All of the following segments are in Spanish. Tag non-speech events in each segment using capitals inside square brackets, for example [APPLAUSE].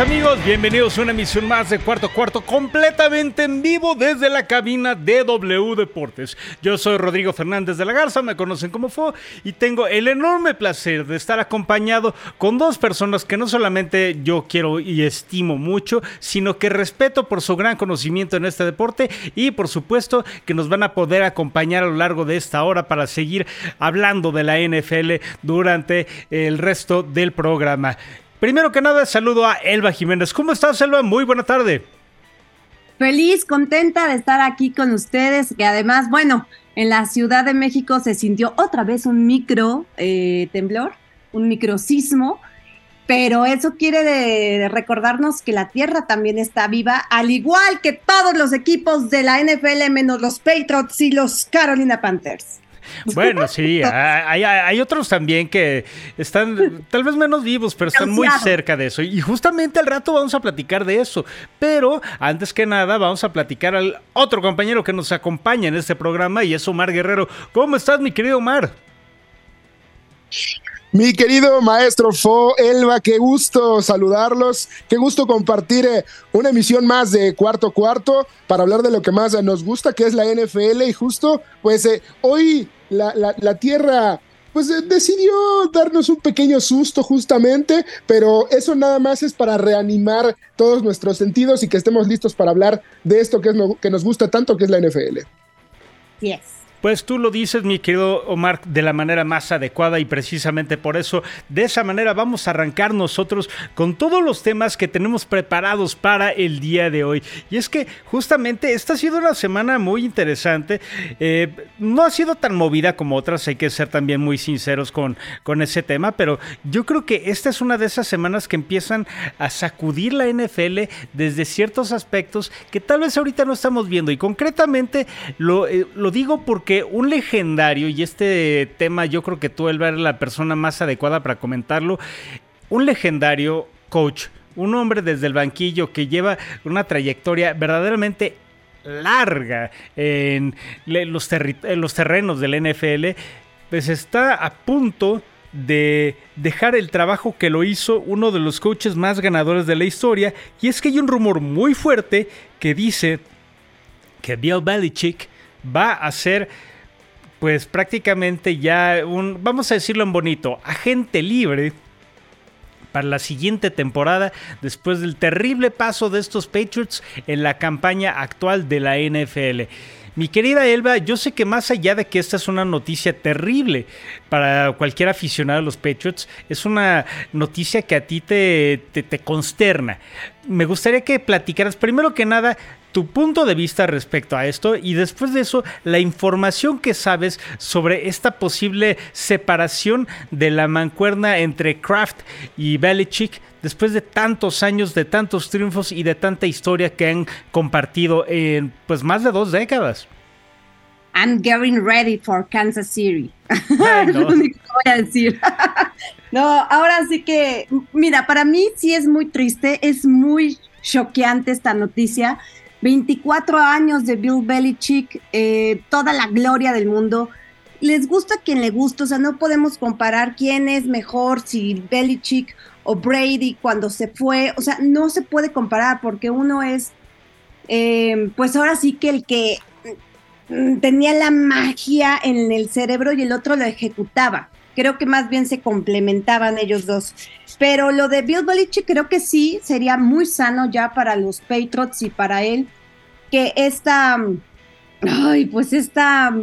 Amigos, bienvenidos a una emisión más de Cuarto Cuarto completamente en vivo desde la cabina de W Deportes. Yo soy Rodrigo Fernández de la Garza, me conocen como FO y tengo el enorme placer de estar acompañado con dos personas que no solamente yo quiero y estimo mucho, sino que respeto por su gran conocimiento en este deporte y por supuesto que nos van a poder acompañar a lo largo de esta hora para seguir hablando de la NFL durante el resto del programa. Primero que nada, saludo a Elba Jiménez. ¿Cómo estás, Elba? Muy buena tarde. Feliz, contenta de estar aquí con ustedes, que además, bueno, en la Ciudad de México se sintió otra vez un micro eh, temblor, un microsismo, pero eso quiere recordarnos que la Tierra también está viva, al igual que todos los equipos de la NFL, menos los Patriots y los Carolina Panthers. Bueno, sí, hay, otros también que están tal vez menos vivos, pero están muy cerca de eso. Y justamente al rato vamos a platicar de eso. Pero antes que nada, vamos a platicar al otro compañero que nos acompaña en este programa y es Omar Guerrero. ¿Cómo estás, mi querido Omar? Mi querido maestro Fo, Elba, qué gusto saludarlos, qué gusto compartir eh, una emisión más de Cuarto Cuarto para hablar de lo que más nos gusta, que es la NFL. Y justo, pues eh, hoy la, Tierra pues eh, decidió darnos un pequeño susto justamente, pero eso nada más es para reanimar todos nuestros sentidos y que estemos listos para hablar de esto que, es que nos gusta tanto, que es la NFL. Yes. Pues tú lo dices, mi querido Omar, de la manera más adecuada y precisamente por eso, de esa manera vamos a arrancar nosotros con todos los temas que tenemos preparados para el día de hoy. Y es que justamente esta ha sido una semana muy interesante. Eh, no ha sido tan movida como otras, hay que ser también muy sinceros con, con ese tema, pero yo creo que esta es una de esas semanas que empiezan a sacudir la NFL desde ciertos aspectos que tal vez ahorita no estamos viendo. Y concretamente lo, eh, lo digo porque un legendario, y este tema yo creo que tú, Elba, eres la persona más adecuada para comentarlo, un legendario coach, un hombre desde el banquillo que lleva una trayectoria verdaderamente larga en los, en los terrenos del NFL, pues está a punto de dejar el trabajo que lo hizo uno de los coaches más ganadores de la historia. Y es que hay un rumor muy fuerte que dice que Bill Belichick va a ser pues prácticamente ya un, vamos a decirlo en bonito, agente libre para la siguiente temporada después del terrible paso de estos Patriots en la campaña actual de la NFL. Mi querida Elba, yo sé que más allá de que esta es una noticia terrible para cualquier aficionado a los Patriots, es una noticia que a ti te, te, te consterna. Me gustaría que platicaras primero que nada tu punto de vista respecto a esto y después de eso la información que sabes sobre esta posible separación de la mancuerna entre Kraft y Belichick después de tantos años, de tantos triunfos y de tanta historia que han compartido en pues más de dos décadas. I'm getting ready for Kansas City. es [LAUGHS] lo único que voy a decir. [LAUGHS] no, ahora sí que, mira, para mí sí es muy triste, es muy choqueante esta noticia. 24 años de Bill Belichick, eh, toda la gloria del mundo. Les gusta quien le gusta, o sea, no podemos comparar quién es mejor, si Belichick o Brady cuando se fue, o sea, no se puede comparar porque uno es, eh, pues ahora sí que el que mm, tenía la magia en el cerebro y el otro lo ejecutaba. Creo que más bien se complementaban ellos dos. Pero lo de Bill Belichick creo que sí sería muy sano ya para los Patriots y para él esta, ay, pues esta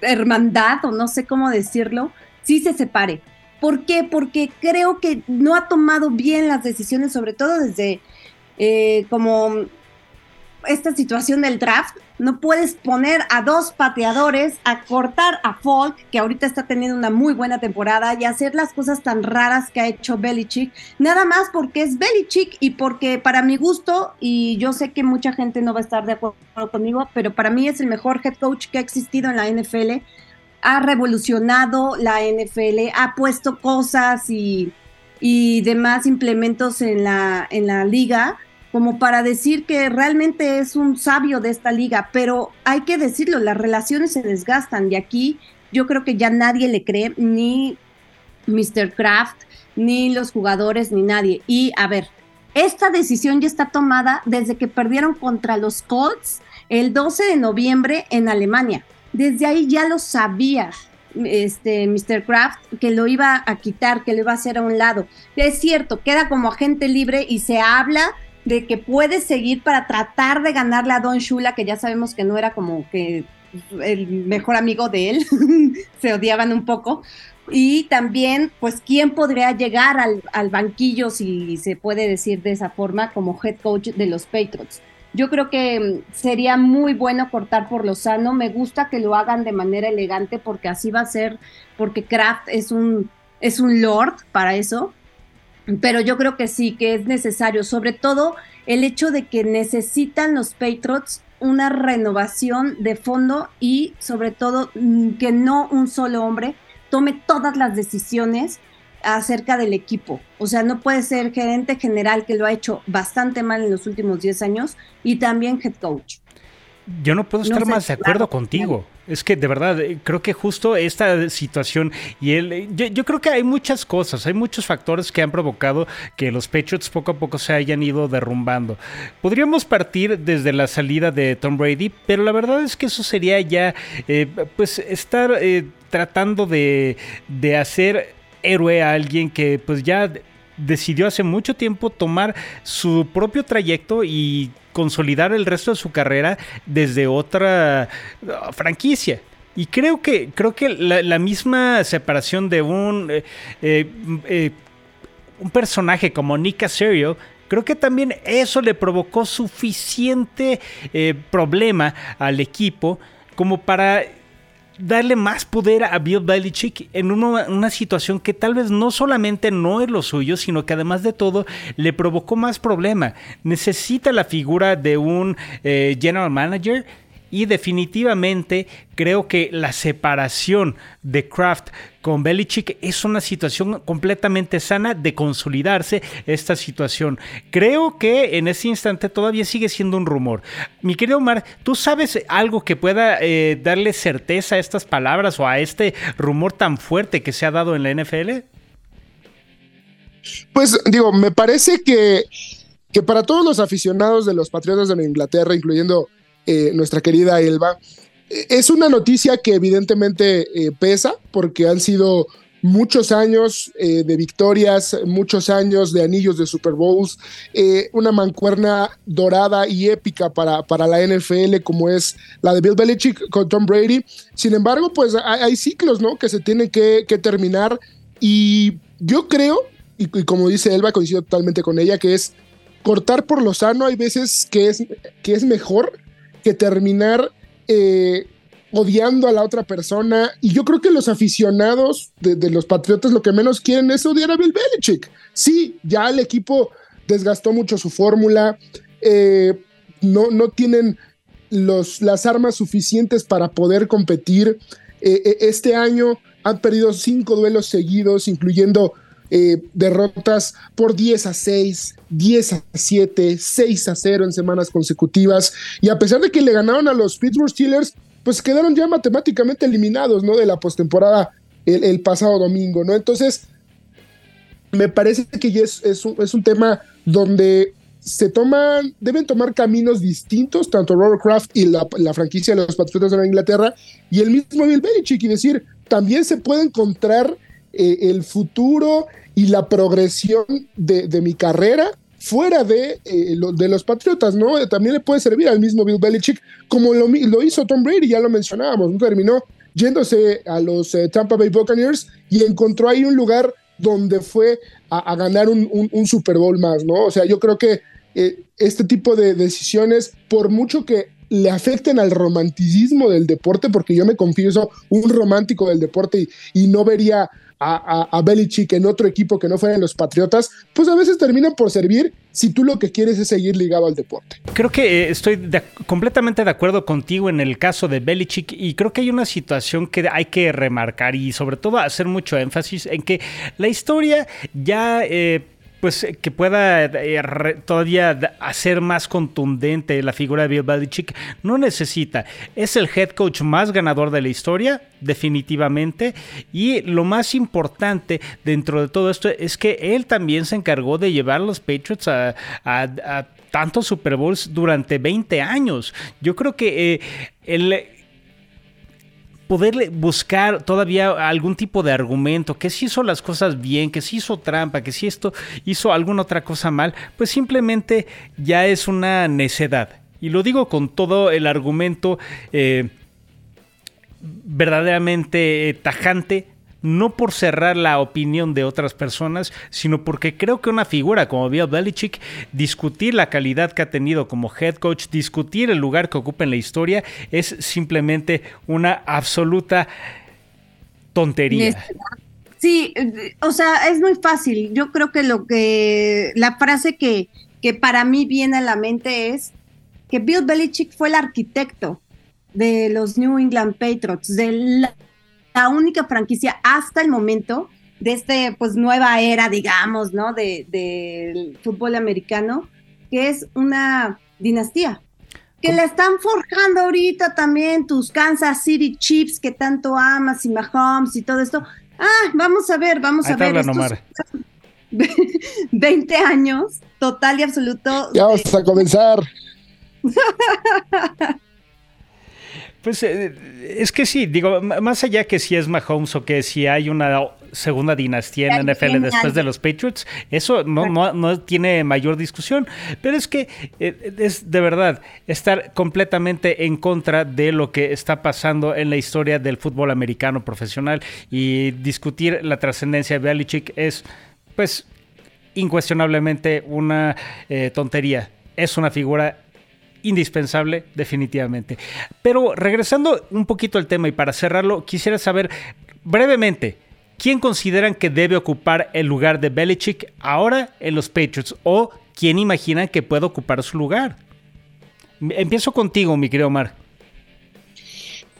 hermandad, o no sé cómo decirlo, sí se separe. ¿Por qué? Porque creo que no ha tomado bien las decisiones, sobre todo desde eh, como esta situación del draft, no puedes poner a dos pateadores a cortar a Falk, que ahorita está teniendo una muy buena temporada, y hacer las cosas tan raras que ha hecho Belichick, nada más porque es Belichick y porque para mi gusto, y yo sé que mucha gente no va a estar de acuerdo conmigo, pero para mí es el mejor head coach que ha existido en la NFL, ha revolucionado la NFL, ha puesto cosas y, y demás implementos en la, en la liga como para decir que realmente es un sabio de esta liga, pero hay que decirlo, las relaciones se desgastan y aquí yo creo que ya nadie le cree, ni Mr. Kraft, ni los jugadores, ni nadie. Y a ver, esta decisión ya está tomada desde que perdieron contra los Colts el 12 de noviembre en Alemania. Desde ahí ya lo sabía este Mr. Kraft que lo iba a quitar, que lo iba a hacer a un lado. Es cierto, queda como agente libre y se habla de que puede seguir para tratar de ganarle a Don Shula, que ya sabemos que no era como que el mejor amigo de él, [LAUGHS] se odiaban un poco. Y también, pues, ¿quién podría llegar al, al, banquillo, si se puede decir de esa forma, como head coach de los Patriots? Yo creo que mm, sería muy bueno cortar por lo sano. Me gusta que lo hagan de manera elegante porque así va a ser, porque Kraft es un, es un lord para eso pero yo creo que sí, que es necesario, sobre todo el hecho de que necesitan los Patriots una renovación de fondo y sobre todo mm, que no un solo hombre tome todas las decisiones acerca del equipo. O sea, no puede ser gerente general que lo ha hecho bastante mal en los últimos 10 años y también head coach. Yo no puedo estar más de acuerdo contigo. Es que de verdad, eh, creo que justo esta situación y él, eh, yo, creo que hay muchas cosas, hay muchos factores que han provocado que los Patriots poco a poco se hayan ido derrumbando. Podríamos partir desde la salida de Tom Brady, pero la verdad es que eso sería ya, eh, pues, estar tratando de, de hacer héroe a alguien que pues ya decidió hace mucho tiempo tomar su propio trayecto y consolidar el resto de su carrera desde otra uh, franquicia. Y creo que, creo que la, misma separación de un, eh, eh, eh, un personaje como Nick Casario Creo que también eso le provocó suficiente problema al equipo como para darle más poder a Bill Belichick en una, situación que tal vez no solamente no es lo suyo, sino que además de todo le provocó más problema. Necesita la figura de un eh, general manager y definitivamente creo que la separación de Kraft con Belichick es una situación completamente sana de consolidarse esta situación. Creo que en ese instante todavía sigue siendo un rumor. Mi querido Omar, ¿tú sabes algo que pueda eh, darle certeza a estas palabras o a este rumor tan fuerte que se ha dado en la NFL? Pues digo, me parece que, que para todos los aficionados de los Patriotas de Inglaterra, incluyendo eh, nuestra querida Elba. Eh, es una noticia que evidentemente eh, pesa porque han sido muchos años de victorias, muchos años de anillos de Super Bowls, una mancuerna dorada y épica para, para la NFL como es la de Bill Belichick con Tom Brady. Sin embargo, pues hay, ciclos ¿no? que se tienen que, terminar y yo creo, y, y, como dice Elba, coincido totalmente con ella, que es cortar por lo sano, hay veces que es, que es mejor que terminar eh, odiando a la otra persona. Y yo creo que los aficionados de, los Patriotas lo que menos quieren es odiar a Bill Belichick. Sí, ya el equipo desgastó mucho su fórmula, eh, no, no tienen los, las armas suficientes para poder competir. Eh, este año han perdido cinco duelos seguidos, incluyendo eh, derrotas por 10 a 6, 10 a 7, 6 a 0 en semanas consecutivas. Y a pesar de que le ganaron a los Pittsburgh Steelers, pues quedaron ya matemáticamente eliminados, ¿no? De la postemporada el, pasado domingo, ¿no? Entonces, me parece que ya es, es, un, tema donde se toman, deben tomar caminos distintos, tanto Robert y la, la, franquicia de los Patriotas de Inglaterra y el mismo Bill Belichick, y decir, también se puede encontrar eh, el futuro y la progresión de, mi carrera fuera de, eh, los Patriotas, ¿no? Eh, también le puede servir al mismo Bill Belichick, como lo, lo hizo Tom Brady, ya lo mencionábamos, ¿no? terminó yéndose a los Tampa Bay Buccaneers y encontró ahí un lugar donde fue a, ganar un, Super Bowl más, ¿no? O sea, yo creo que eh, este tipo de decisiones, por mucho que le afecten al romanticismo del deporte, porque yo me confieso un romántico del deporte y, no vería a, Belichick en otro equipo que no fueran los Patriotas, pues a veces terminan por servir si tú lo que quieres es seguir ligado al deporte. Creo que eh, estoy completamente de acuerdo contigo en el caso de Belichick y creo que hay una situación que hay que remarcar y sobre todo hacer mucho énfasis en que la historia ya... Eh, pues eh, que pueda eh, todavía hacer más contundente la figura de Bill Belichick. No necesita. Es el head coach más ganador de la historia, definitivamente. Y lo más importante dentro de todo esto es que él también se encargó de llevar a los Patriots a, tantos Super Bowls durante 20 años. Yo creo que eh, el poderle buscar todavía algún tipo de argumento, que si hizo las cosas bien, que si hizo trampa, que si esto hizo alguna otra cosa mal, pues simplemente ya es una necedad. Y lo digo con todo el argumento eh, verdaderamente tajante no por cerrar la opinión de otras personas, sino porque creo que una figura como Bill Belichick, discutir la calidad que ha tenido como head coach, discutir el lugar que ocupa en la historia, es simplemente una absoluta tontería. Sí, o sea, es muy fácil. Yo creo que lo que la frase que, que para mí viene a la mente es que Bill Belichick fue el arquitecto de los New England Patriots, de la única franquicia hasta el momento de este, pues, nueva era, digamos, ¿no? Del de, fútbol americano, que es una dinastía. Que la están forjando ahorita también tus Kansas City Chiefs que tanto amas y Mahomes y todo esto. Ah, vamos a ver, vamos a ver. Estos 20 [LAUGHS] años, total y absoluto. Ya vamos a comenzar. [LAUGHS] Pues eh, es que sí, digo, más allá que si es Mahomes o que si hay una segunda dinastía en la NFL después de los Patriots, eso no, no, tiene mayor discusión. Pero es que eh, es de verdad estar completamente en contra de lo que está pasando en la historia del fútbol americano profesional y discutir la trascendencia de Belichick es, pues, incuestionablemente una eh, tontería. Es una figura indispensable definitivamente. Pero regresando un poquito al tema y para cerrarlo, quisiera saber brevemente, ¿quién consideran que debe ocupar el lugar de Belichick ahora en los Patriots? ¿O quién imaginan que puede ocupar su lugar? Empiezo contigo, mi querido Omar.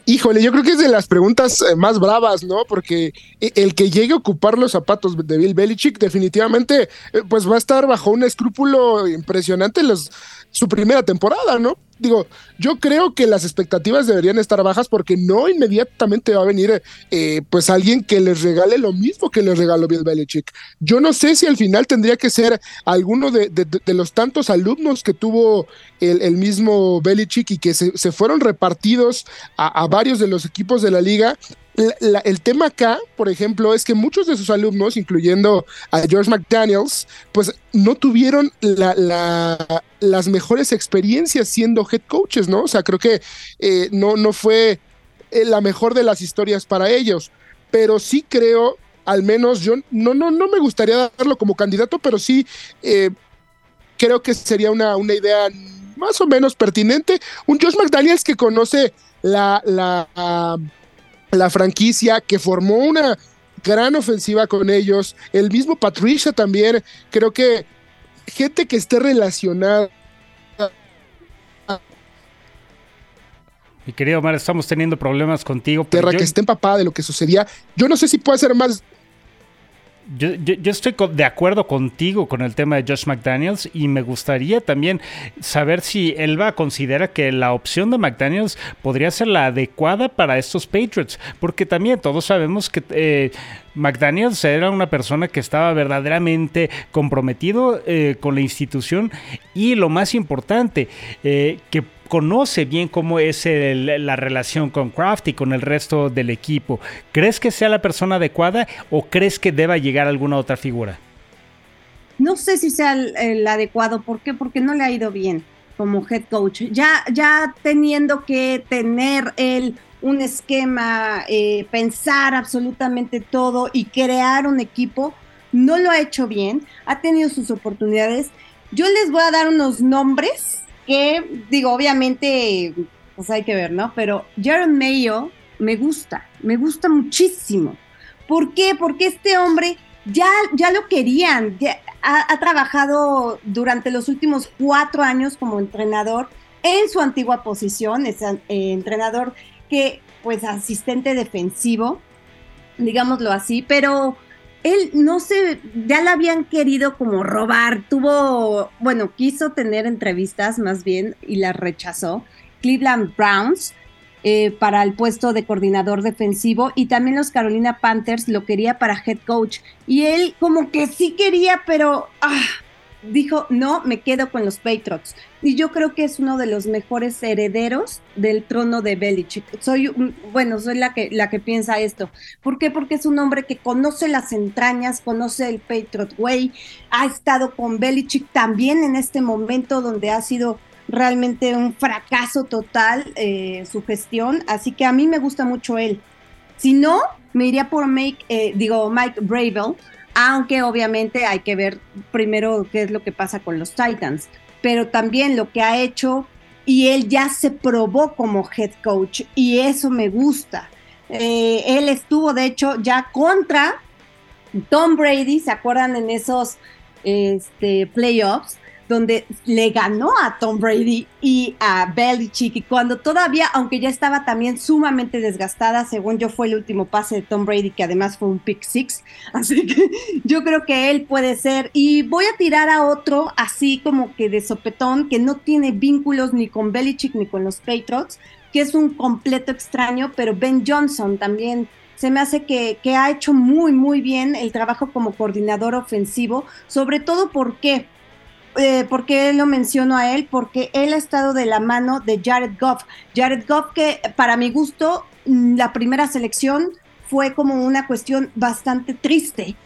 Híjole, yo creo que es de las preguntas eh, más bravas, ¿no? Porque eh, el que llegue a ocupar los zapatos de Bill Belichick definitivamente eh, pues va a estar bajo un escrúpulo impresionante los su primera temporada, ¿no? Digo, yo creo que las expectativas deberían estar bajas porque no inmediatamente va a venir eh, pues alguien que les regale lo mismo que les regaló Bill Belichick. Yo no sé si al final tendría que ser alguno de, los tantos alumnos que tuvo el, mismo Belichick y que se, fueron repartidos a, varios de los equipos de la liga el tema acá, por ejemplo, es que muchos de sus alumnos, incluyendo a George McDaniels, pues no tuvieron las mejores experiencias siendo head coaches, ¿no? O sea, creo que eh, no, no fue eh, la mejor de las historias para ellos, pero sí creo, al menos yo no, no, no me gustaría darlo como candidato, pero sí eh, creo que sería una, una idea más o menos pertinente. Un George McDaniels que conoce la, la la franquicia, que formó una gran ofensiva con ellos, el mismo Patricia también, creo que gente que esté relacionada. Mi querido Omar, estamos teniendo problemas contigo. Tierra que esté empapada de lo que sucedía. Yo no sé si puede ser más yo, estoy de acuerdo contigo con el tema de Josh McDaniels y me gustaría también saber si Elba considera que la opción de McDaniels podría ser la adecuada para estos Patriots, porque también todos sabemos que eh, McDaniels era una persona que estaba verdaderamente comprometido eh, con la institución y lo más importante, eh, que conoce bien cómo es la relación con Kraft y con el resto del equipo. ¿Crees que sea la persona adecuada o crees que deba llegar alguna otra figura? No sé si sea el, adecuado. ¿Por qué? Porque no le ha ido bien como head coach. Ya, ya teniendo que tener él un esquema, eh, pensar absolutamente todo y crear un equipo, no lo ha hecho bien. Ha tenido sus oportunidades yo les voy a dar unos nombres que, digo, obviamente, pues hay que ver, ¿no? Pero Jaron Mayo me gusta, me gusta muchísimo. ¿Por qué? Porque este hombre ya, ya lo querían, ha, trabajado durante los últimos cuatro años como entrenador en su antigua posición, es eh, entrenador que, pues, asistente defensivo, digámoslo así, pero él no se, ya la habían querido como robar, tuvo, bueno, quiso tener entrevistas más bien y las rechazó. Cleveland Browns eh, para el puesto de coordinador defensivo y también los Carolina Panthers lo quería para head coach y él como que sí quería, pero ah, dijo, no, me quedo con los Patriots. Y yo creo que es uno de los mejores herederos del trono de Belichick. Soy, bueno, soy la que, la que piensa esto. ¿Por qué? Porque es un hombre que conoce las entrañas, conoce el Patriot Way, ha estado con Belichick también en este momento donde ha sido realmente un fracaso total eh, su gestión. Así que a mí me gusta mucho él. Si no, me iría por Mike, eh, digo, Mike Bravel aunque obviamente hay que ver primero qué es lo que pasa con los Titans, pero también lo que ha hecho y él ya se probó como head coach y eso me gusta. Eh, él estuvo de hecho ya contra Tom Brady, ¿se acuerdan en esos este, playoffs? Donde le ganó a Tom Brady y a Belichick. Y cuando todavía, aunque ya estaba también sumamente desgastada, según yo fue el último pase de Tom Brady que además fue un pick six, [LAUGHS] así que yo creo que él puede ser. Y voy a tirar a otro así como que de sopetón que no tiene vínculos ni con Belichick ni con los Patriots, que es un completo extraño, pero Ben Johnson también. Se me hace que, que ha hecho muy, muy bien el trabajo como coordinador ofensivo, sobre todo porque eh, ¿por qué lo menciono a él? Porque él ha estado de la mano de Jared Goff. Jared Goff que para mi gusto mm, la primera selección fue como una cuestión bastante triste.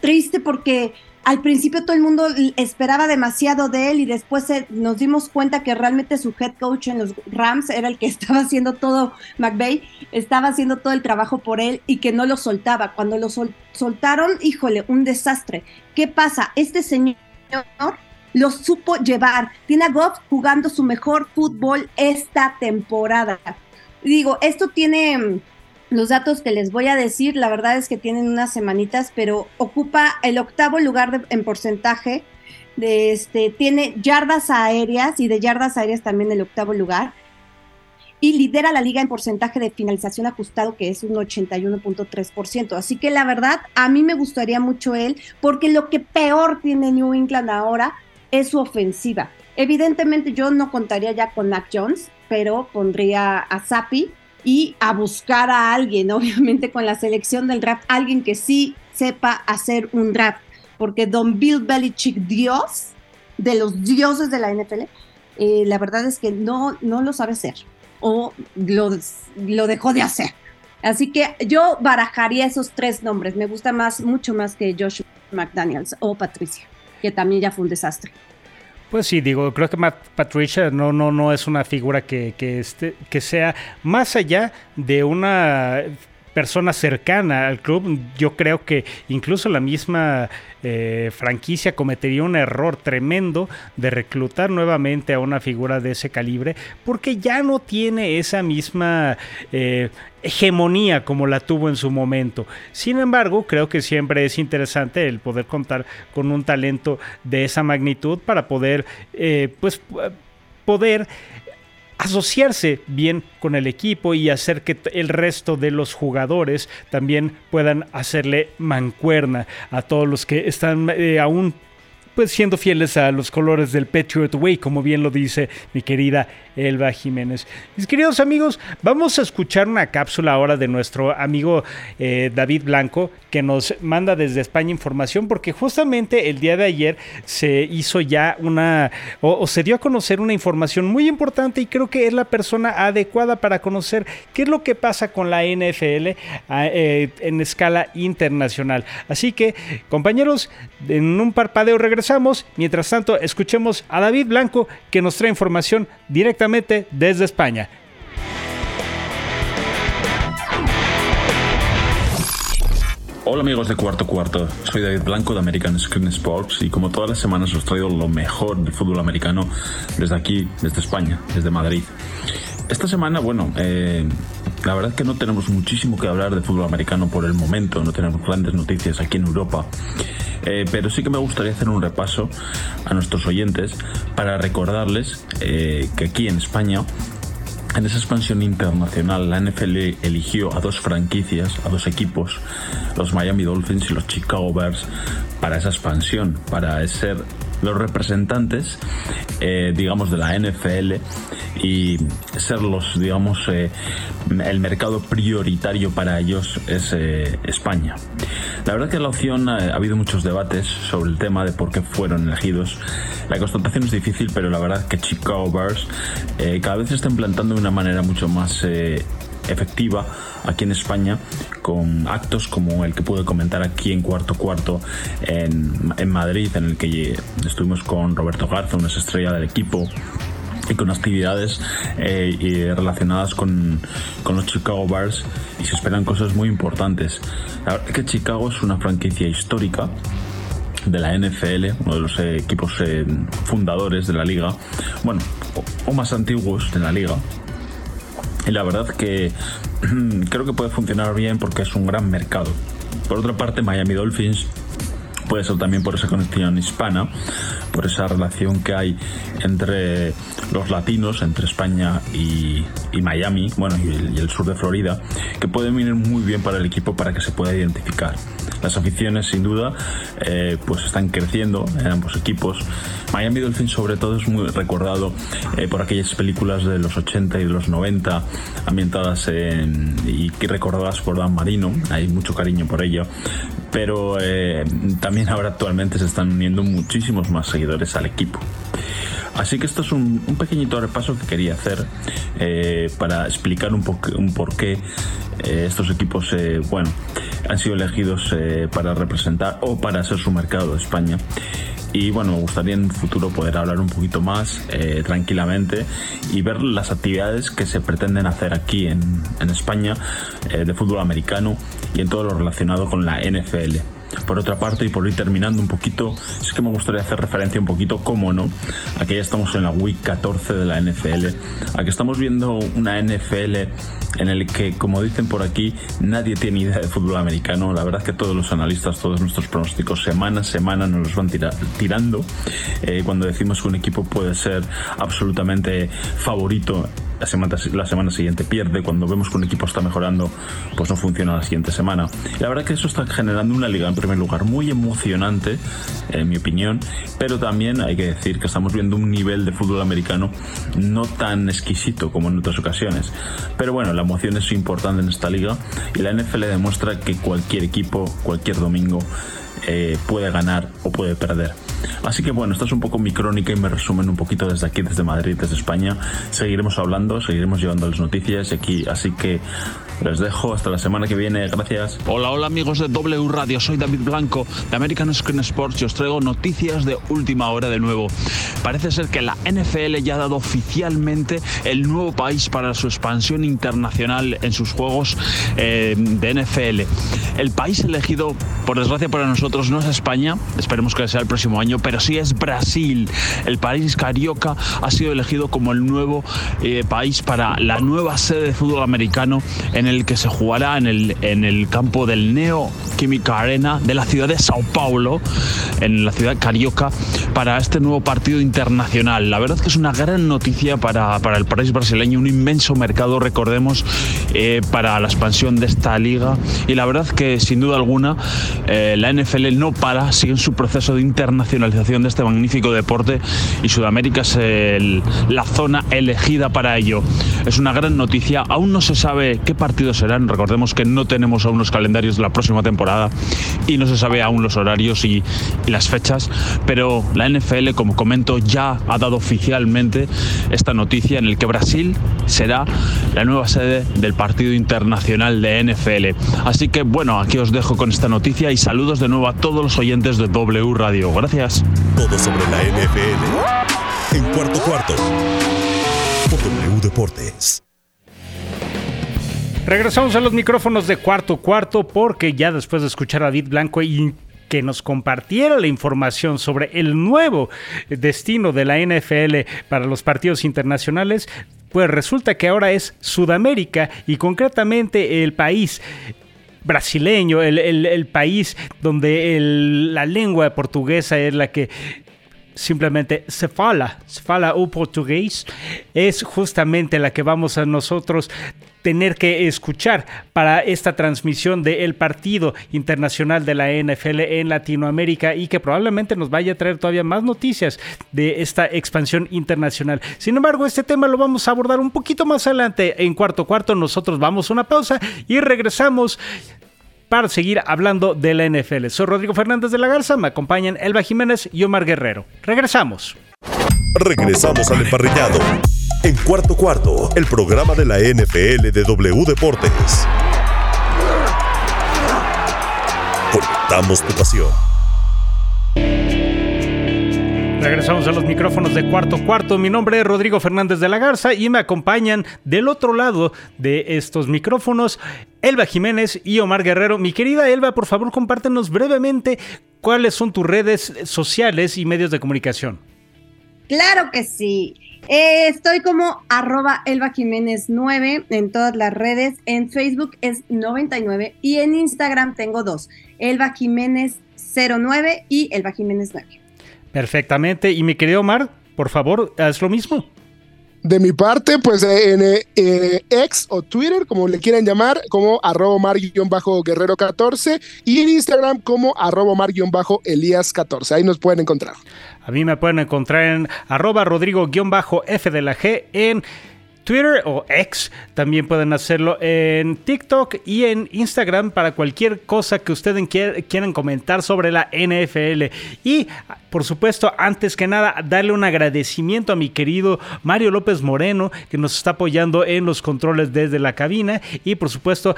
Triste porque al principio todo el mundo esperaba demasiado de él y después nos dimos cuenta que realmente su head coach en los Rams era el que [LAUGHS] estaba haciendo todo, McVeigh, estaba haciendo todo el trabajo por él y que no lo soltaba. Cuando lo soltaron, híjole, un desastre. ¿Qué pasa? Este señor lo supo llevar. Tiene a Goff jugando su mejor fútbol esta temporada. Digo, esto tiene mm, los datos que les voy a decir, la verdad es que tienen unas semanitas, pero ocupa el octavo lugar en porcentaje. De este, tiene yardas aéreas y de yardas aéreas también el octavo lugar. Y lidera la liga en porcentaje de finalización ajustado, que es un 81.3%. Así que la verdad, a mí me gustaría mucho él, porque lo que peor tiene New England ahora es su ofensiva. Evidentemente yo no contaría ya con Mac Jones, pero pondría a Zappi y a buscar a alguien, [LAUGHS] obviamente con la selección del draft, alguien que sí sepa hacer un draft, porque Don Bill Belichick, Dios de los dioses de la NFL, eh, la verdad es que no, no lo sabe hacer o lo, lo dejó de hacer. Así que yo barajaría esos tres nombres. Me gusta más, mucho más que Josh McDaniels o Patricia que también ya fue un desastre. Pues sí, digo, creo que Patricia no, no, no es una figura que, que, este, que sea más allá de una persona cercana al club, yo creo que incluso la misma eh, franquicia cometería un error tremendo de reclutar nuevamente a una figura de ese calibre, porque ya no tiene esa misma eh, hegemonía como la tuvo en su momento. Sin embargo, creo que siempre es interesante el poder contar con un talento de esa magnitud para poder, eh, pues, poder asociarse bien con el equipo y hacer que el resto de los jugadores también puedan hacerle mancuerna a todos los que están eh, aún pues siendo fieles a los colores del Patriot Way, como bien lo dice mi querida Elba Jiménez. Mis queridos amigos, vamos a escuchar una cápsula ahora de nuestro amigo eh, David Blanco, que nos manda desde España información, porque justamente el día de ayer se hizo ya una, o, se dio a conocer una información muy importante y creo que es la persona adecuada para conocer qué es lo que pasa con la NFL ah, eh, en escala internacional. Así que, compañeros, en un parpadeo regresamos. Mientras tanto, escuchemos a David Blanco, que nos trae información directa desde España. Hola amigos de Cuarto Cuarto, soy David Blanco de American Screen Sports y como todas las semanas os traigo lo mejor del fútbol americano desde aquí, desde España, desde Madrid. Esta semana, bueno, eh, la verdad es que no tenemos muchísimo que hablar de fútbol americano por el momento, no tenemos grandes noticias aquí en Europa, eh, pero sí que me gustaría hacer un repaso a nuestros oyentes para recordarles eh, que aquí en España en esa expansión internacional, la NFL eligió a dos franquicias, a dos equipos, los Miami Dolphins y los Chicago Bears, para esa expansión, para ser los representantes, eh, digamos, de la NFL y ser los, digamos, eh, el mercado prioritario para ellos es eh, España. La verdad que la opción ha habido muchos debates sobre el tema de por qué fueron elegidos. La constatación es difícil, pero la verdad que Chicago Bears cada vez se está implantando de una manera mucho más efectiva aquí en España con actos como el que pude comentar aquí en cuarto cuarto en, en Madrid en el que estuvimos con Roberto Garza, una estrella del equipo y con actividades eh, relacionadas con, con, los Chicago Bears y se esperan cosas muy importantes. La verdad es que Chicago es una franquicia histórica de la NFL, uno de los eh, equipos eh, fundadores de la liga, bueno, o, más antiguos de la liga, y la verdad que [CLEARS THROAT] creo que puede funcionar bien porque es un gran mercado. Por otra parte, Miami Dolphins puede ser también por esa conexión hispana, por esa relación que hay entre los latinos, entre España y, Miami, bueno, y el, sur de Florida, que puede venir muy bien para el equipo para que se pueda identificar. Las aficiones, sin duda, eh, pues están creciendo en ambos equipos. Miami Dolphins, sobre todo, es muy recordado eh, por aquellas películas de los 80 y de los 90, ambientadas en, y recordadas por Dan Marino. Hay mucho cariño por ello. Pero eh, también ahora actualmente se están uniendo muchísimos más seguidores al equipo. Así que esto es un, pequeñito repaso que quería hacer para explicar un, un por qué estos equipos, bueno, han sido elegidos eh, para representar o para hacer su mercado de España. Y bueno, me gustaría en un futuro poder hablar un poquito más eh, tranquilamente y ver las actividades que se pretenden hacer aquí en, España eh, de fútbol americano y en todo lo relacionado con la NFL. Por otra parte, y por ir terminando un poquito, es que me gustaría hacer referencia un poquito, como no, a que ya estamos en la Week 14 de la NFL, a que estamos viendo una NFL en el que, como dicen por aquí, nadie tiene idea de fútbol americano. La verdad es que todos los analistas, todos nuestros pronósticos, semana a semana nos los van tirando. Eh, cuando decimos que un equipo puede ser absolutamente favorito la semana, la semana siguiente pierde, cuando vemos que un equipo está mejorando, pues no funciona la siguiente semana. la verdad que eso está generando una liga, en primer lugar, muy emocionante, en mi opinión, pero también hay que decir que estamos viendo un nivel de fútbol americano no tan exquisito como en otras ocasiones. Pero bueno, la emoción es importante en esta liga y la NFL demuestra que cualquier equipo, cualquier domingo, eh, puede ganar o puede perder. Así que bueno, esta es un poco mi crónica y me resumen un poquito desde aquí, desde Madrid, desde España. Seguiremos hablando, seguiremos llevando las noticias aquí, así que les dejo hasta la semana que viene. Gracias. Hola, hola amigos de W Radio. Soy David Blanco de American Screen Sports y os traigo noticias de última hora de nuevo. Parece ser que la NFL ya ha dado oficialmente el nuevo país para su expansión internacional en sus juegos eh, de NFL. El país elegido, por desgracia para nosotros, no es España, esperemos que sea el próximo año, pero sí es Brasil. El país carioca ha sido elegido como el nuevo eh, país para la nueva sede de fútbol americano en el el que se jugará en el, en el campo del Neo Química Arena de la ciudad de Sao Paulo, en la ciudad carioca, para este nuevo partido internacional. La verdad que es una gran noticia para, para el país brasileño, un inmenso mercado, recordemos, eh, para la expansión de esta liga. Y la verdad que, sin duda alguna, eh, la NFL no para, sigue en su proceso de internacionalización de este magnífico deporte y Sudamérica es la zona elegida para ello. Es una gran noticia, aún no se sabe qué partido serán. Recordemos que no tenemos aún los calendarios de la próxima temporada y no se sabe aún los horarios y, las fechas, pero la NFL, como comento, ya ha dado oficialmente esta noticia en el que Brasil será la nueva sede del partido internacional de NFL. Así que bueno, aquí os dejo con esta noticia y saludos de nuevo a todos los oyentes de W Radio. Gracias. Todo sobre la NFL en cuarto cuarto W Deportes. Regresamos a los micrófonos de cuarto cuarto porque ya después de escuchar a David Blanco y que nos compartiera la información sobre el nuevo destino de la NFL para los partidos internacionales, pues resulta que ahora es Sudamérica y concretamente el país brasileño, el, país donde la lengua portuguesa es la que simplemente se fala, se fala o portugués, es justamente la que vamos a nosotros tener que escuchar para esta transmisión del partido internacional de la NFL en Latinoamérica y que probablemente nos vaya a traer todavía más noticias de esta expansión internacional. Sin embargo, este tema lo vamos a abordar un poquito más adelante en cuarto cuarto. Nosotros vamos a una pausa y regresamos para seguir hablando de la NFL. Soy Rodrigo Fernández de la Garza, me acompañan Elba Jiménez y Omar Guerrero. Regresamos. Regresamos al emparrillado. En cuarto cuarto, el programa de la NFL de W Deportes. Conectamos tu pasión. Regresamos a los micrófonos de cuarto cuarto. Mi nombre es Rodrigo Fernández de la Garza y me acompañan del otro lado de estos micrófonos Elba Jiménez y Omar Guerrero. Mi querida Elba, por favor, compártenos brevemente cuáles son tus redes sociales y medios de comunicación. Claro que sí. Eh, estoy como arroba Elba Jiménez 9 en todas las redes. En Facebook es 99 y en Instagram tengo dos. Elba Jiménez 09 y Elba Jiménez 9. Perfectamente. Y mi querido Omar, por favor, haz lo mismo. De mi parte, pues en eh, X o Twitter, como le quieran llamar, como arroba mar-guerrero 14 y en Instagram como arroba mar-elías 14. Ahí nos pueden encontrar. A mí me pueden encontrar en arroba rodrigo-f de la G en Twitter o X. También pueden hacerlo en TikTok y en Instagram para cualquier cosa que ustedes quieran comentar sobre la NFL. Y por supuesto, antes que nada, darle un agradecimiento a mi querido Mario López Moreno, que nos está apoyando en los controles desde la cabina. Y por supuesto,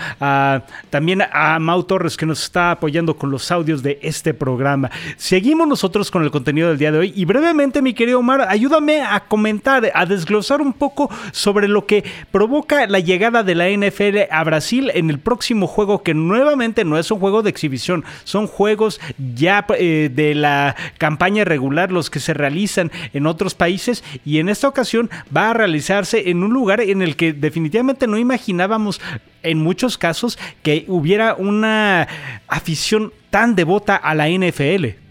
también a Mau Torres, que nos está apoyando con los audios de este programa. Seguimos nosotros con el contenido del día de hoy. Y brevemente, mi querido Omar, ayúdame a comentar, a desglosar un poco sobre sobre lo que provoca la llegada de la NFL a Brasil en el próximo juego, que nuevamente no es un juego de exhibición, son juegos ya eh, de la campaña regular, los que se realizan en otros países, y en esta ocasión va a realizarse en un lugar en el que definitivamente no imaginábamos en muchos casos que hubiera una afición tan devota a la NFL.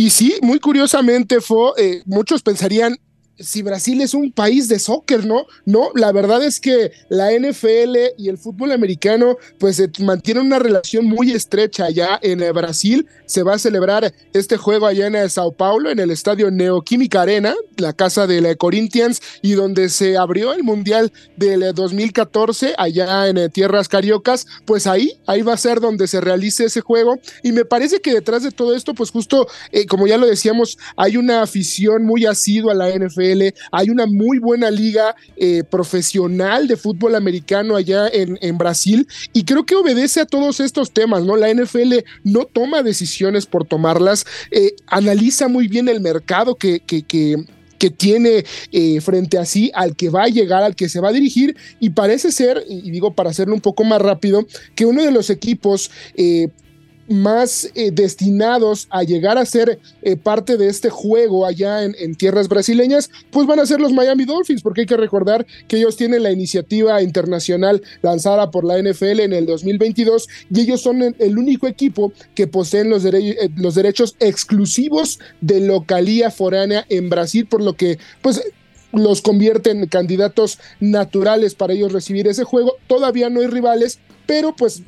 Y sí, muy curiosamente, fue, eh, muchos pensarían, si Brasil es un país de soccer, ¿no? No, la verdad es que la NFL y el fútbol americano pues mantienen una relación muy estrecha allá en eh, Brasil. Se va a celebrar este juego allá en eh, Sao Paulo, en el estadio Neoquímica Arena, la casa de la Corinthians, y donde se abrió el Mundial del 2014 eh, allá en tierras cariocas, pues ahí, ahí va a ser donde se realice ese juego. Y me parece que detrás de todo esto, pues justo, como ya lo decíamos, hay una afición muy asidua a la NFL hay una muy buena liga eh, profesional de fútbol americano allá en, Brasil y creo que obedece a todos estos temas, ¿no? La NFL no toma decisiones por tomarlas, eh, analiza muy bien el mercado que, que, que tiene eh, frente a sí, al que va a llegar, al que se va a dirigir, y parece ser, y digo para hacerlo un poco más rápido, que uno de los equipos más eh, destinados a llegar a ser eh, parte de este juego allá en, tierras brasileñas, pues van a ser los Miami Dolphins, porque hay que recordar que ellos tienen la iniciativa internacional lanzada por la NFL en el 2022 y ellos son el, único equipo que poseen los, eh, los derechos exclusivos de localía foránea en Brasil, por lo que pues los convierte en candidatos naturales para ellos recibir ese juego. Todavía no hay rivales, pero pues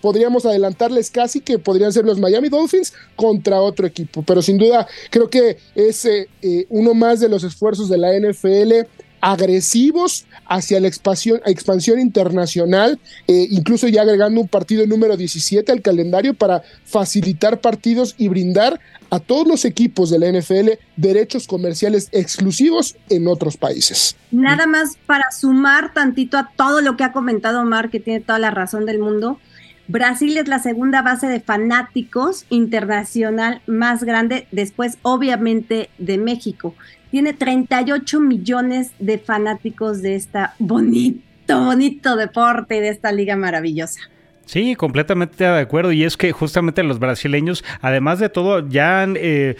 podríamos adelantarles casi que podrían ser los Miami Dolphins contra otro equipo. Pero sin duda creo que es eh, eh, uno más de los esfuerzos de la NFL agresivos hacia la expansión, expansión internacional, eh, incluso ya agregando un partido número 17 al calendario para facilitar partidos y brindar a todos los equipos de la NFL derechos comerciales exclusivos en otros países. Nada más para sumar tantito a todo lo que ha comentado Omar, que tiene toda la razón del mundo. Brasil es la segunda base de fanáticos internacional más grande, después obviamente de México. tiene 38 millones de fanáticos de esta bonito, bonito deporte y de esta liga maravillosa. Sí, completamente de acuerdo. Y es que justamente los brasileños, además de todo, ya han eh,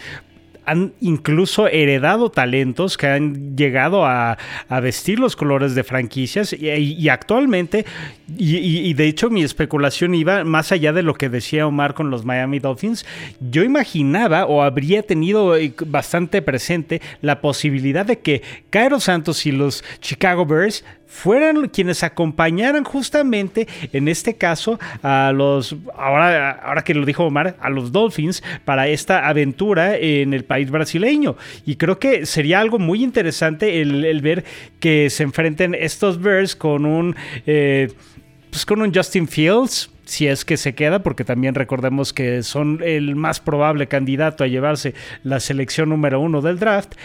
han incluso heredado talentos que han llegado a, vestir los colores de franquicias y, actualmente, y, de hecho mi especulación iba más allá de lo que decía Omar con los Miami Dolphins, yo imaginaba o habría tenido eh, bastante presente la posibilidad de que Cairo Santos y los Chicago Bears fueran quienes acompañaran justamente en este caso a los, ahora, ahora que lo dijo Omar, a los Dolphins para esta aventura en el país brasileño. Y creo que sería algo muy interesante el, ver que se enfrenten estos Bears con un, eh, pues con un Justin Fields si es que se queda, porque también recordemos que son el más probable candidato a llevarse la selección número uno del draft,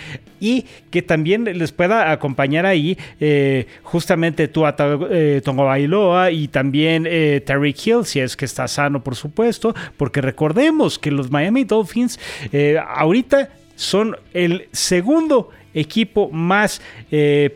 y que también les pueda acompañar ahí eh, justamente Tua eh, Tongo Bailoa y también eh, Terry Hill, si es que está sano, por supuesto, porque recordemos que los Miami Dolphins ahorita son el segundo equipo más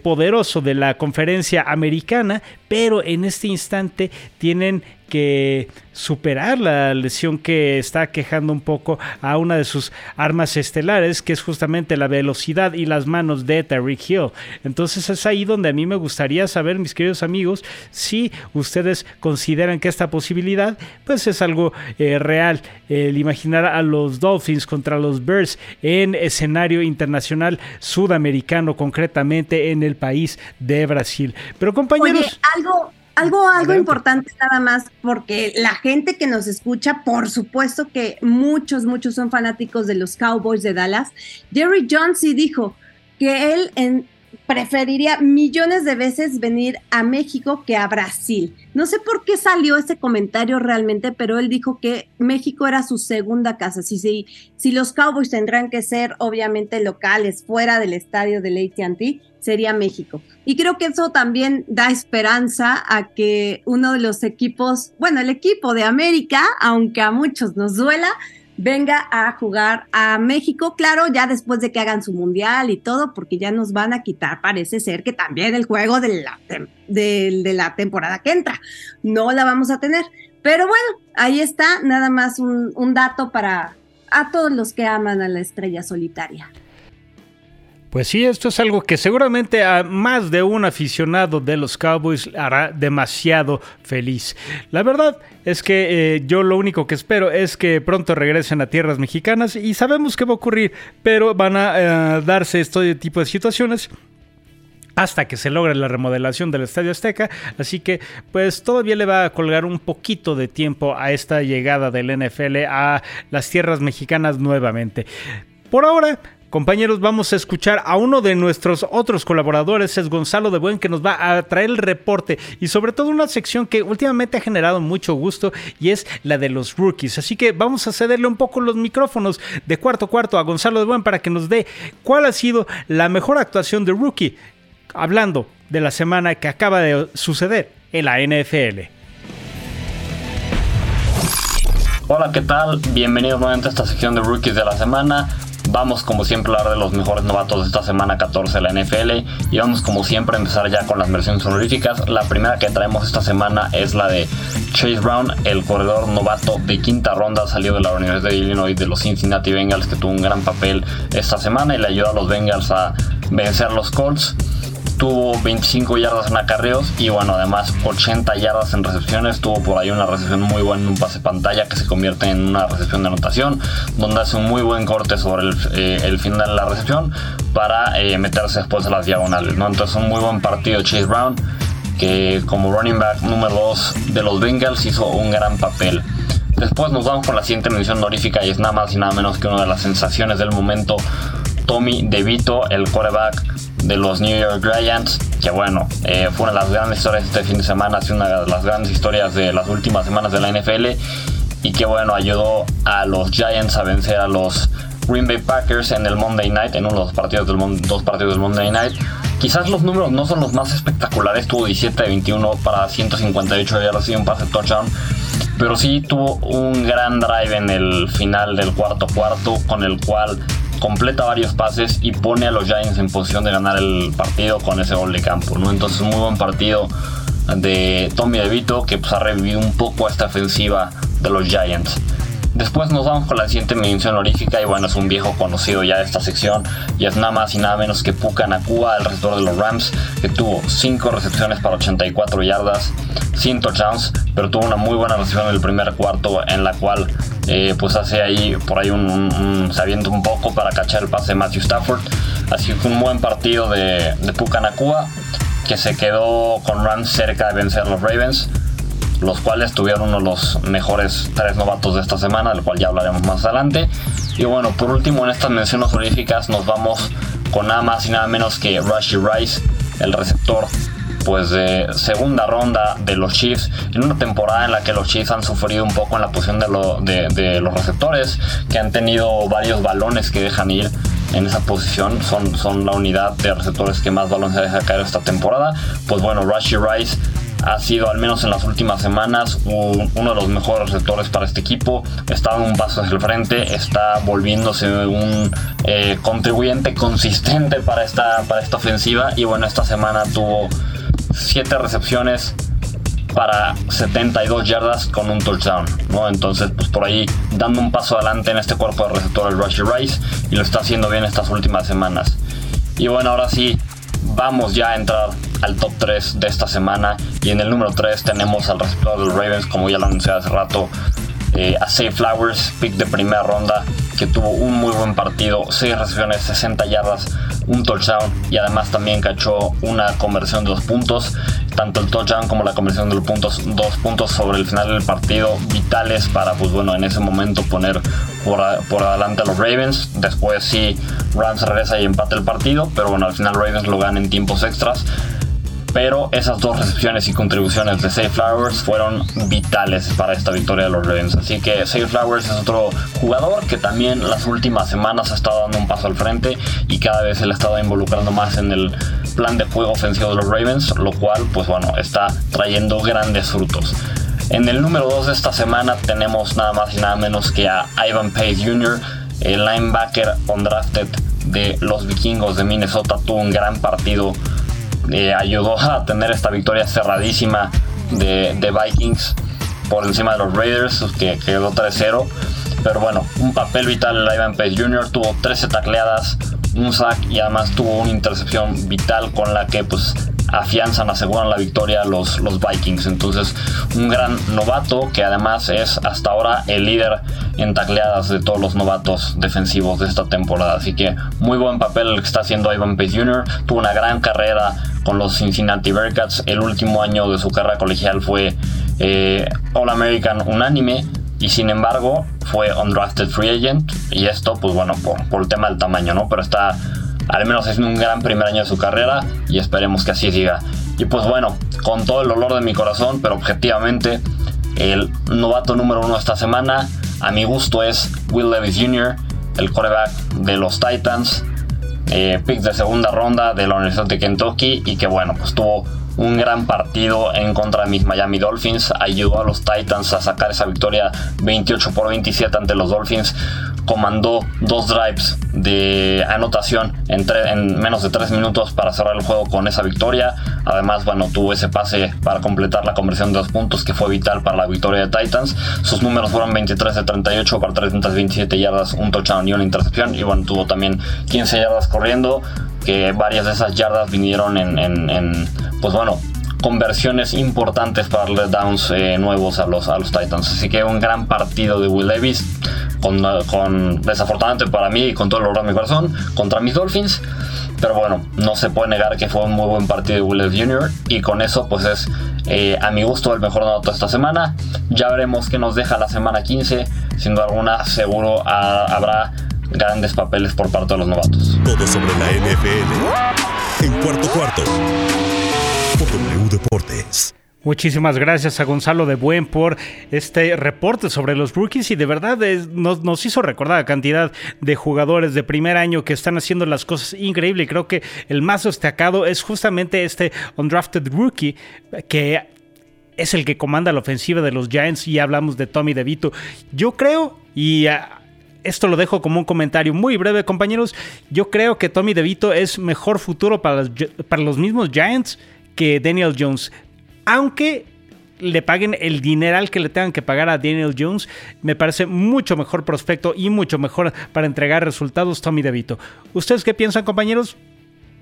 poderoso de la conferencia americana, pero en este instante tienen que superar la lesión que está quejando un poco a una de sus armas estelares, que es justamente la velocidad y las manos de Terry Hill. Entonces es ahí donde a mí me gustaría saber, mis queridos amigos, si ustedes consideran que esta posibilidad pues es algo eh, real. El imaginar a los Dolphins contra los Bears en escenario internacional sudamericano, concretamente en el país de Brasil. Pero compañeros... algo, algo, algo importante nada más, porque la gente que nos escucha, por supuesto que muchos, muchos son fanáticos de los Cowboys de Dallas. Jerry Jones sí dijo que él en, preferiría millones de veces venir a México que a Brasil. No sé por qué salió ese comentario realmente, pero él dijo que México era su segunda casa. Si, si, si los Cowboys tendrán que ser obviamente locales fuera del estadio de AT&T, sería México. Y creo que eso también da esperanza a que uno de los equipos, bueno, el equipo de América, aunque a muchos nos duela, venga a jugar a México, claro, ya después de que hagan su mundial y todo, porque ya nos van a quitar, parece ser que también el juego de la, de, la temporada que entra, no la vamos a tener. Pero bueno, ahí está, nada más un, un dato para a todos los que aman a la estrella solitaria. Pues sí, esto es algo que seguramente a más de un aficionado de los Cowboys hará demasiado feliz. La verdad es que eh, yo lo único que espero es que pronto regresen a tierras mexicanas y sabemos que va a ocurrir, pero van a eh, darse este tipo de situaciones hasta que se logre la remodelación del Estadio Azteca. Así que, pues todavía le va a colgar un poquito de tiempo a esta llegada del NFL a las tierras mexicanas nuevamente. Por ahora, Compañeros, vamos a escuchar a uno de nuestros otros colaboradores, es Gonzalo de Buen, que nos va a traer el reporte y sobre todo una sección que últimamente ha generado mucho gusto y es la de los rookies. Así que vamos a cederle un poco los micrófonos de cuarto a cuarto a Gonzalo de Buen para que nos dé cuál ha sido la mejor actuación de rookie, hablando de la semana que acaba de suceder en la NFL. Hola, ¿qué tal? Bienvenidos nuevamente a esta sección de rookies de la semana. Vamos como siempre a hablar de los mejores novatos de esta semana 14 de la NFL y vamos como siempre a empezar ya con las versiones honoríficas. La primera que traemos esta semana es la de Chase Brown, el corredor novato de quinta ronda, salió de la Universidad de Illinois de los Cincinnati Bengals que tuvo un gran papel esta semana y le ayudó a los Bengals a vencer a los Colts tuvo 25 yardas en acarreos y bueno, además 80 yardas en recepciones. Tuvo por ahí una recepción muy buena en un pase pantalla que se convierte en una recepción de anotación, donde hace un muy buen corte sobre el, eh, final de la recepción para eh, meterse después de las diagonales. Entonces, un muy buen partido Chase Brown, que como running back número 2 de los Bengals hizo un gran papel. Después nos vamos con la siguiente mención honorífica y es nada más y nada menos que una de las sensaciones del momento, Tommy DeVito, el quarterback de los New York Giants, que bueno, eh, fue una de las grandes historias este fin de semana, ha una de las grandes historias de las últimas semanas de la NFL y que bueno, ayudó a los Giants a vencer a los Green Bay Packers en el Monday Night, en uno de los partidos del, dos partidos del Monday Night. Quizás los números no son los más espectaculares, tuvo 17 de 21 para 158 yardas y un pase touchdown, pero sí tuvo un gran drive en el final del cuarto cuarto con el cual completa varios pases y pone a los Giants en posición de ganar el partido con ese gol de campo, ¿no? Entonces, muy buen partido de Tommy DeVito que pues, ha revivido un poco esta ofensiva de los Giants. Después nos vamos con la siguiente mención honorífica y bueno, es un viejo conocido ya de esta sección y es nada más y nada menos que Puka Nakua, el receptor de los Rams, que tuvo 5 recepciones para 84 yardas, 100 touchdowns, pero tuvo una muy buena recepción en el primer cuarto en la cual eh, pues hace ahí por ahí un, se avienta un poco para cachar el pase de Matthew Stafford. Así que un buen partido de, de Puka Nakua que se quedó con Rams cerca de vencer a los Ravens los cuales tuvieron uno de los mejores tres novatos de esta semana, del cual ya hablaremos más adelante. Y bueno, por último en estas menciones honoríficas nos vamos con nada más y nada menos que Rushy Rice, el receptor pues de segunda ronda de los Chiefs en una temporada en la que los Chiefs han sufrido un poco en la posición de, de, los receptores que han tenido varios balones que dejan ir en esa posición son, son la unidad de receptores que más balones deja caer esta temporada pues bueno Rushy Rice ha sido, al menos en las últimas semanas, uno de los mejores receptores para este equipo. Está un paso hacia el frente, está volviéndose un eh, contribuyente consistente para esta, para esta ofensiva. Y bueno, esta semana tuvo 7 recepciones para 72 yardas con un touchdown, ¿no? Entonces, pues por ahí dando un paso adelante en este cuerpo de receptores Rushy Rice y lo está haciendo bien estas últimas semanas. Y bueno, ahora sí, vamos ya a entrar al top 3 de esta semana. Y en el número 3 tenemos al receptor de los Ravens, como ya lo anuncié hace rato, eh, a Safe Flowers, pick de primera ronda, que tuvo un muy buen partido, 6 recepciones, 60 yardas, un touchdown y además también cachó una conversión de dos puntos. Tanto el touchdown como la conversión de los puntos, dos puntos sobre el final del partido, vitales para, pues bueno, en ese momento poner por, por adelante a los Ravens. Después sí, Rams regresa y empata el partido, pero bueno, al final Ravens lo gana en tiempos extras pero esas dos recepciones y contribuciones de Safe Flowers fueron vitales para esta victoria de los Ravens. Así que Safe Flowers es otro jugador que también las últimas semanas ha estado dando un paso al frente y cada vez se le ha estado involucrando más en el plan de juego ofensivo de los Ravens, lo cual, pues bueno, está trayendo grandes frutos. En el número 2 de esta semana tenemos nada más y nada menos que a Ivan Pace Jr., el linebacker undrafted de los vikingos de Minnesota, tuvo un gran partido ayudó a tener esta victoria cerradísima de, Vikings por encima de los Raiders, que quedó 3-0. Pero bueno, un papel vital el Ivan Pace Jr. Tuvo 13 tacleadas, un sack y además tuvo una intercepción vital con la que pues afianzan, aseguran la victoria los, los Vikings. Entonces, un gran novato que además es hasta ahora el líder en tacleadas de todos los novatos defensivos de esta temporada. Así que muy buen papel el que está haciendo Ivan Pace Jr. Tuvo una gran carrera con los Cincinnati Bearcats. El último año de su carrera colegial fue eh, All American unánime y sin embargo fue undrafted free agent y esto pues bueno por, por el tema del tamaño, ¿no? Pero está al menos es un gran primer año de su carrera y esperemos que así siga. Y pues bueno, con todo el olor de mi corazón, pero objetivamente, el novato número uno esta semana, a mi gusto, es Will Levis Jr., el quarterback de los Titans, eh, pick de segunda ronda de la Universidad de Kentucky y que bueno, pues tuvo un gran partido en contra de mis Miami Dolphins. Ayudó a los Titans a sacar esa victoria 28 por 27 ante los Dolphins. Comandó dos drives de anotación en, en menos de 3 minutos para cerrar el juego con esa victoria. Además, bueno, tuvo ese pase para completar la conversión de dos puntos que fue vital para la victoria de Titans. Sus números fueron 23 de 38 para 327 yardas, un touchdown y una intercepción. Y bueno, tuvo también 15 yardas corriendo que varias de esas yardas vinieron en, pues bueno, conversiones importantes para los downs eh, nuevos a los, a los Titans. Así que un gran partido de Will Davis, con, con, desafortunadamente para mí y con todo el dolor de mi corazón, contra mis Dolphins. Pero bueno, no se puede negar que fue un muy buen partido de Will Davis Jr. Y con eso, pues es eh, a mi gusto el mejor novato esta semana. Ya veremos qué nos deja la semana 15. Siendo alguna, seguro ah, habrá grandes papeles por parte de los novatos. Todo sobre la NFL en cuarto cuarto W Deportes. Muchísimas gracias a Gonzalo de Buen por este reporte sobre los rookies y de verdad nos, nos, hizo recordar la cantidad de jugadores de primer año que están haciendo las cosas increíbles. Creo que el más destacado es justamente este undrafted rookie que es el que comanda la ofensiva de los Giants y hablamos de Tommy DeVito. Yo creo y esto lo dejo como un comentario muy breve, compañeros. Yo creo que Tommy DeVito es mejor futuro para para los mismos Giants que Daniel Jones. Aunque le paguen el dineral que le tengan que pagar a Daniel Jones, me parece mucho mejor prospecto y mucho mejor para entregar resultados Tommy DeVito. ¿Ustedes qué piensan, compañeros?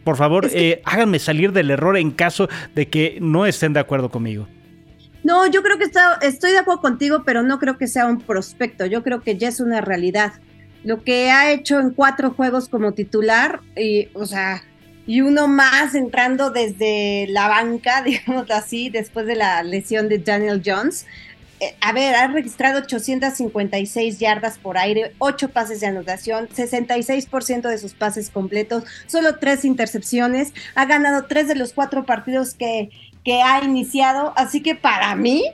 Por favor, eh, háganme salir del error en caso de que no estén de acuerdo conmigo. No, yo creo que estoy de acuerdo contigo, pero no creo que sea un prospecto. Yo creo que ya es una realidad. Lo que ha hecho en cuatro juegos como titular, y, o sea, y uno más entrando desde la banca, [LAUGHS] digamos así, después de la lesión de Daniel Jones. Eh, a ver, ha registrado 856 yardas por aire, 8 pases de anotación, 66% de sus pases completos, solo 3 intercepciones, ha ganado 3 de los 4 partidos que, que ha iniciado, así que para mí,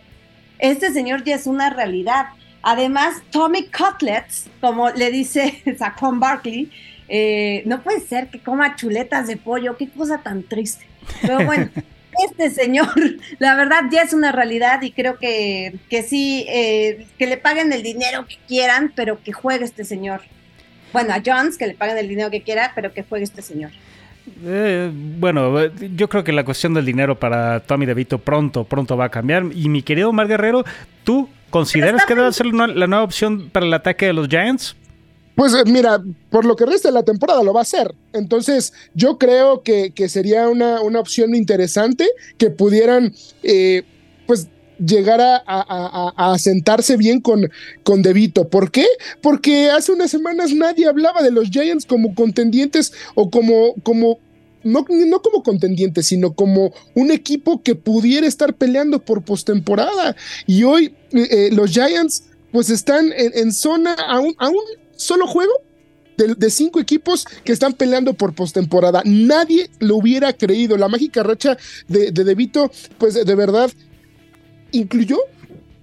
este señor ya es una realidad. Además, Tommy Cutlets, como le dice [LAUGHS] Saquon Barkley, eh, no puede ser que coma chuletas de pollo, qué cosa tan triste. Pero bueno, [LAUGHS] este señor, la verdad ya es una realidad y creo que, que sí, eh, que le paguen el dinero que quieran, pero que juegue este señor. Bueno, a Jones que le paguen el dinero que quiera, pero que juegue este señor. Eh, bueno, yo creo que la cuestión del dinero para Tommy DeVito pronto, pronto va a cambiar. Y mi querido Omar Guerrero, ¿tú consideras que debe ser la nueva opción para el ataque de los Giants? Pues eh, mira, por lo que resta de la temporada lo va a hacer. Entonces, yo creo que, sería una, una, opción interesante que pudieran, eh, pues, llegar a, a, sentarse bien con, con Devito. ¿Por qué? Porque hace unas semanas nadie hablaba de los Giants como contendientes o como, como no, no, como contendientes, sino como un equipo que pudiera estar peleando por postemporada. Y hoy eh, los Giants pues están en, zona aún, aún solo juego de, cinco equipos que están peleando por postemporada. Nadie lo hubiera creído. La mágica racha de, de pues de verdad, incluyó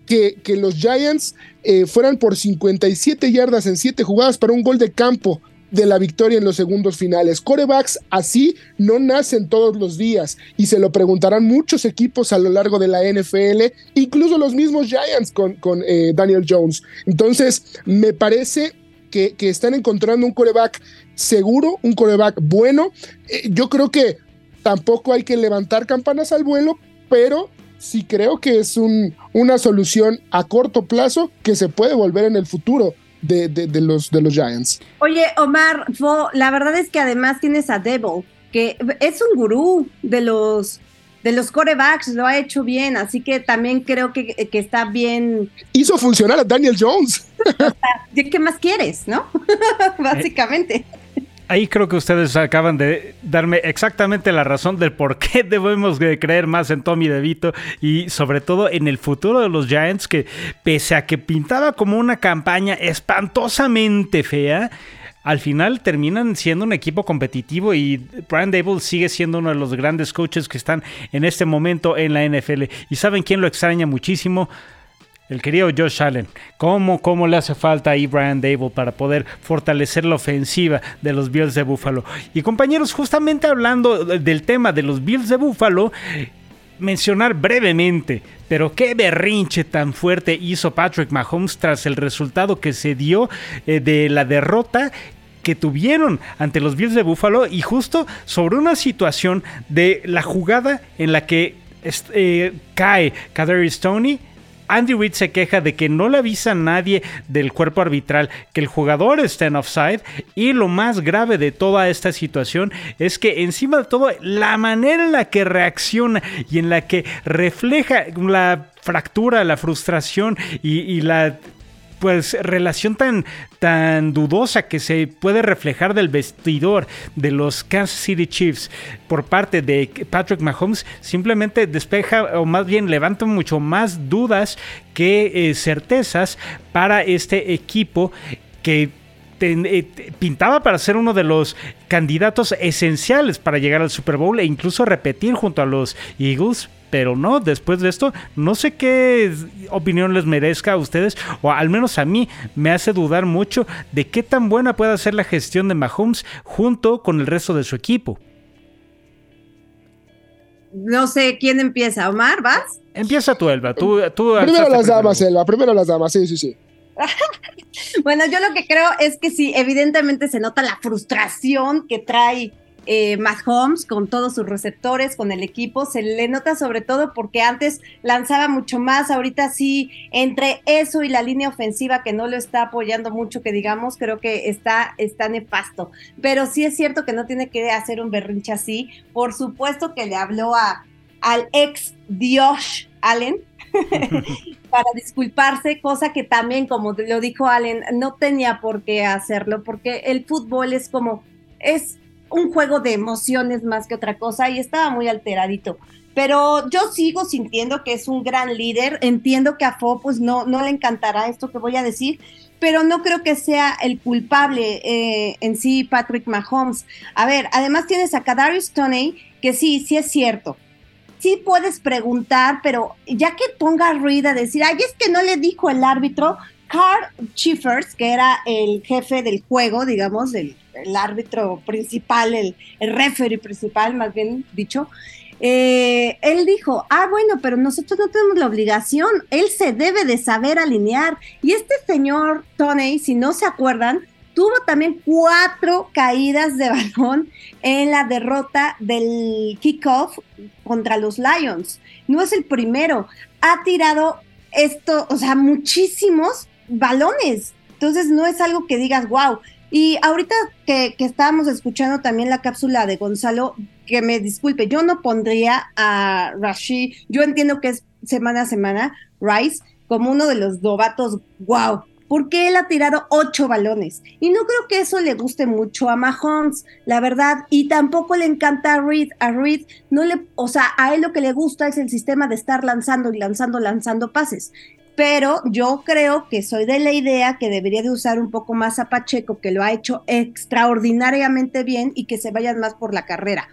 que, que los Giants eh, fueran por 57 yardas en 7 jugadas para un gol de campo de la victoria en los segundos finales. Corebacks así no nacen todos los días y se lo preguntarán muchos equipos a lo largo de la NFL, incluso los mismos Giants con, con eh, Daniel Jones. Entonces, me parece que, están encontrando un coreback seguro, un coreback bueno. Eh, yo creo que tampoco hay que levantar campanas al vuelo, pero sí creo que es un, una solución a corto plazo que se puede volver en el futuro. De, los, de los Giants. Oye, Omar, la verdad es que además tienes a Devil, que es un gurú de los de los corebacks, lo ha hecho bien, así que también creo que, que está bien. Hizo funcionar a Daniel Jones. [LAUGHS] ¿Qué más quieres, no? [LAUGHS] Básicamente. Ahí creo que ustedes acaban de darme exactamente la razón del por qué [LAUGHS] debemos creer más en Tommy DeVito y sobre todo en el futuro de los Giants que pese a que pintaba como una campaña espantosamente fea, al final terminan siendo un equipo competitivo y Brian Dable sigue siendo uno de los grandes coaches que están en este momento en la NFL. ¿Y saben quién lo extraña muchísimo? El querido Josh Allen. ¿Cómo, cómo le hace falta ahí Brian Dable para poder fortalecer la ofensiva de los Bills de Buffalo? Y compañeros, justamente hablando del tema de los Bills de Buffalo, mencionar brevemente, pero qué berrinche tan fuerte hizo Patrick Mahomes tras el resultado que se dio eh, de la derrota que tuvieron ante los Bills de Buffalo y justo sobre una situación de la jugada en la que eh, cae Kaderi Stoney Andy Reid se queja de que no le avisa a nadie del cuerpo arbitral que el jugador está en offside y lo más grave de toda esta situación es que encima de todo la manera en la que reacciona y en la que refleja la fractura, la frustración y la pues relación tan, tan dudosa que se puede reflejar del vestidor de los Kansas City Chiefs por parte de Patrick Mahomes simplemente despeja o más bien levanta mucho más dudas que eh, certezas para este equipo que eh, pintaba para ser uno de los candidatos esenciales para llegar al Super Bowl e incluso repetir junto a los Eagles, pero no, después de esto, no sé qué opinión les merezca a ustedes, o al menos a mí me hace dudar mucho de qué tan buena puede ser la gestión de Mahomes junto con el resto de su equipo. No sé quién empieza, Omar, ¿vas? Empieza tú, Elba. Tú, primero las damas, Elba, primero las damas, sí, sí, sí. [LAUGHS] bueno, yo lo que creo es que sí, evidentemente se nota la frustración que trae eh, Mahomes con todos sus receptores, con el equipo, se le nota sobre todo porque antes lanzaba mucho más, ahorita sí, entre eso y la línea ofensiva que no lo está apoyando mucho, que digamos, creo que está, está nefasto. Pero sí es cierto que no tiene que hacer un berrinche así. Por supuesto que le habló a, al ex Dios Allen, [LAUGHS] para disculparse, cosa que también, como lo dijo Allen, no tenía por qué hacerlo, porque el fútbol es como, es un juego de emociones más que otra cosa y estaba muy alteradito. Pero yo sigo sintiendo que es un gran líder. Entiendo que a Fo pues no, no le encantará esto que voy a decir, pero no creo que sea el culpable eh, en sí Patrick Mahomes. A ver, además tienes a Kadarius Toney, que sí, sí es cierto. Sí puedes preguntar, pero ya que ponga a Reed a decir, ay, es que no le dijo el árbitro, Carl Chiffers, que era el jefe del juego, digamos, el árbitro principal, el, el referee principal, más bien dicho, eh, él dijo, ah, bueno, pero nosotros no tenemos la obligación, él se debe de saber alinear. Y este señor Tony, si no se acuerdan, tuvo también cuatro caídas de [LAUGHS] balón en la derrota del kickoff contra los Lions. No es el primero, ha tirado esto, o sea, muchísimos balones. Entonces no es algo que digas, wow, y ahorita que, estábamos escuchando también la cápsula de Gonzalo, que me disculpe, yo no pondría a Rashid, yo entiendo que es semana a semana, Rice, como uno de los novatos, wow, porque él ha tirado ocho balones. Y no creo que eso le guste mucho a Mahomes, la verdad, y tampoco le encanta a Reed. A Reed no le, o sea, a él lo que le gusta es el sistema de estar lanzando y lanzando, lanzando pases pero yo creo que soy de la idea que debería de usar un poco más a Pacheco, que lo ha hecho extraordinariamente bien y que se vayan más por la carrera.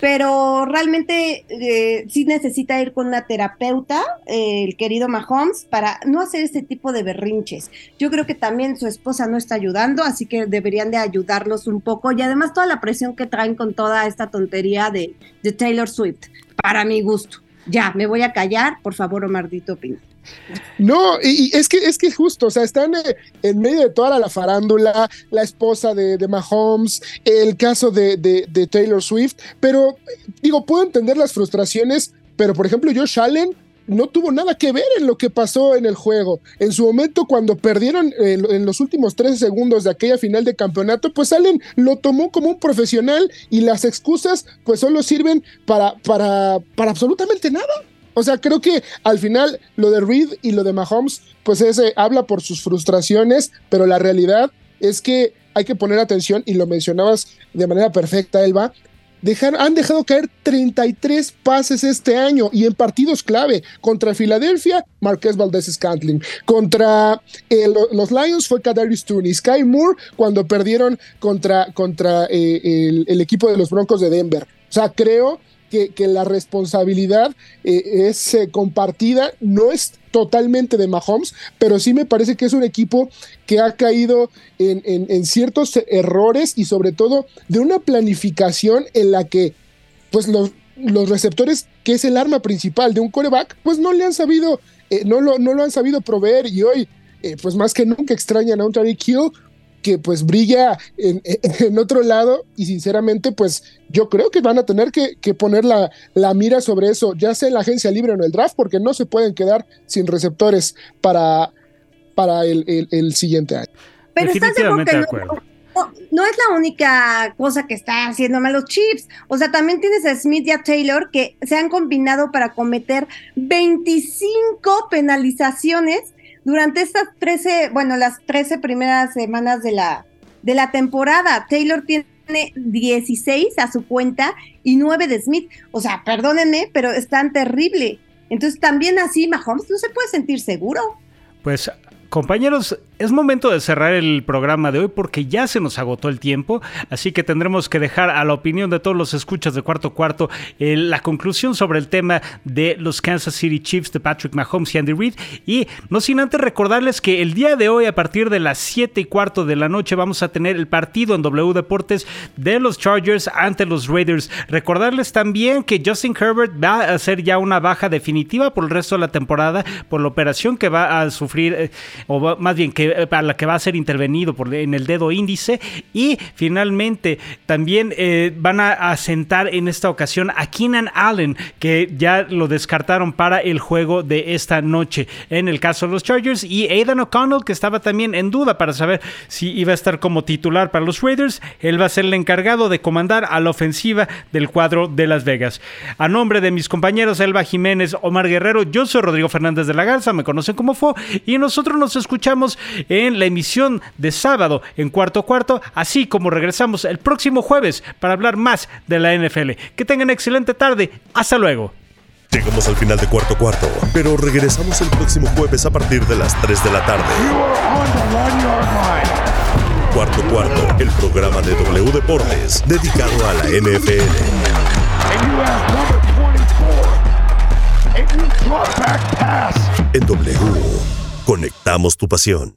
Pero realmente eh, sí necesita ir con una terapeuta, eh, el querido Mahomes, para no hacer este tipo de berrinches. Yo creo que también su esposa no está ayudando, así que deberían de ayudarlos un poco. Y además toda la presión que traen con toda esta tontería de, Taylor Swift, para mi gusto. Ya, me voy a callar, por favor, Omardito Pino. No, y, es que es que justo, o sea, están eh, en medio de toda la, farándula, la esposa de, Mahomes, el caso de, Taylor Swift, pero digo, puedo entender las frustraciones, pero por ejemplo, Josh Allen no tuvo nada que ver en lo que pasó en el juego. En su momento, cuando perdieron eh, en los últimos 13 segundos de aquella final de campeonato, pues Allen lo tomó como un profesional y las excusas pues solo sirven para, para, para absolutamente nada. O sea, creo que al final lo de Reed y lo de Mahomes, pues ese habla por sus frustraciones, pero la realidad es que hay que poner atención, y lo mencionabas de manera perfecta, Elba, han dejado caer 33 pases este año y en partidos clave. Contra Filadelfia, Marqués Valdez Scantling. Contra eh, los Lions fue Kadarius Tooney. Sky Moore cuando perdieron contra, contra eh, el, el, equipo de los Broncos de Denver. O sea, creo que, la responsabilidad eh, es eh, compartida, no es totalmente de Mahomes, pero sí me parece que es un equipo que ha caído en, ciertos errores y sobre todo de una planificación en la que pues los, los receptores, que es el arma principal de un coreback, pues no le han sabido, eh, no, lo, no lo han sabido proveer y hoy, pues más que nunca extrañan a un Tariq Hill que pues brilla [LAUGHS] en, otro lado y sinceramente pues yo creo que van a tener que, poner la, la, mira sobre eso, ya sea en la agencia libre o en el draft, porque no se pueden quedar sin receptores para, para el, siguiente año. Pero estás de acuerdo. No, es la única cosa que está haciendo mal los Chiefs. O sea, también tienes a Smith y a Taylor que se han combinado para cometer 25 penalizaciones durante estas 13, bueno, las 13 primeras semanas de la, de la temporada. Taylor tiene 16 a su cuenta y 9 de Smith. O sea, perdónenme, pero es tan terrible. Entonces también así Mahomes no se puede sentir seguro. Pues compañeros, es momento de cerrar el programa de hoy porque ya se nos agotó el tiempo, así que tendremos que dejar a la opinión de todos los escuchas de cuarto cuarto eh, la conclusión sobre el tema de los Kansas City Chiefs de Patrick Mahomes y Andy Reid. Y no sin antes recordarles que el día de hoy, a partir de las 7 y cuarto de la noche, vamos a tener el partido en W Deportes de los Chargers ante los Raiders. Recordarles también que Justin Herbert va a hacer ya una baja definitiva por el resto de la temporada por la operación que va a sufrir eh, o más bien que para la que va a ser intervenido por, en el dedo índice. Y finalmente también van a, sentar en esta ocasión a Keenan Allen, que ya lo descartaron para el juego de esta noche en el caso de los Chargers. Y Aidan O'Connell, que estaba también en duda para saber si iba a estar como titular para los Raiders. Él va a ser el encargado de comandar a la ofensiva del cuadro de Las Vegas. A nombre de mis compañeros Elba Jiménez, Omar Guerrero, yo soy Rodrigo Fernández de la Garza, me conocen como FO, y nosotros nos escuchamos en la emisión de sábado en cuarto cuarto, así como regresamos el próximo jueves para hablar más de la NFL. Que tengan excelente tarde. Hasta luego. Llegamos al final de cuarto cuarto, pero regresamos el próximo jueves a partir de las 3 de la tarde. Cuarto cuarto, el programa de W Deportes dedicado a la NFL. En W, conectamos tu pasión.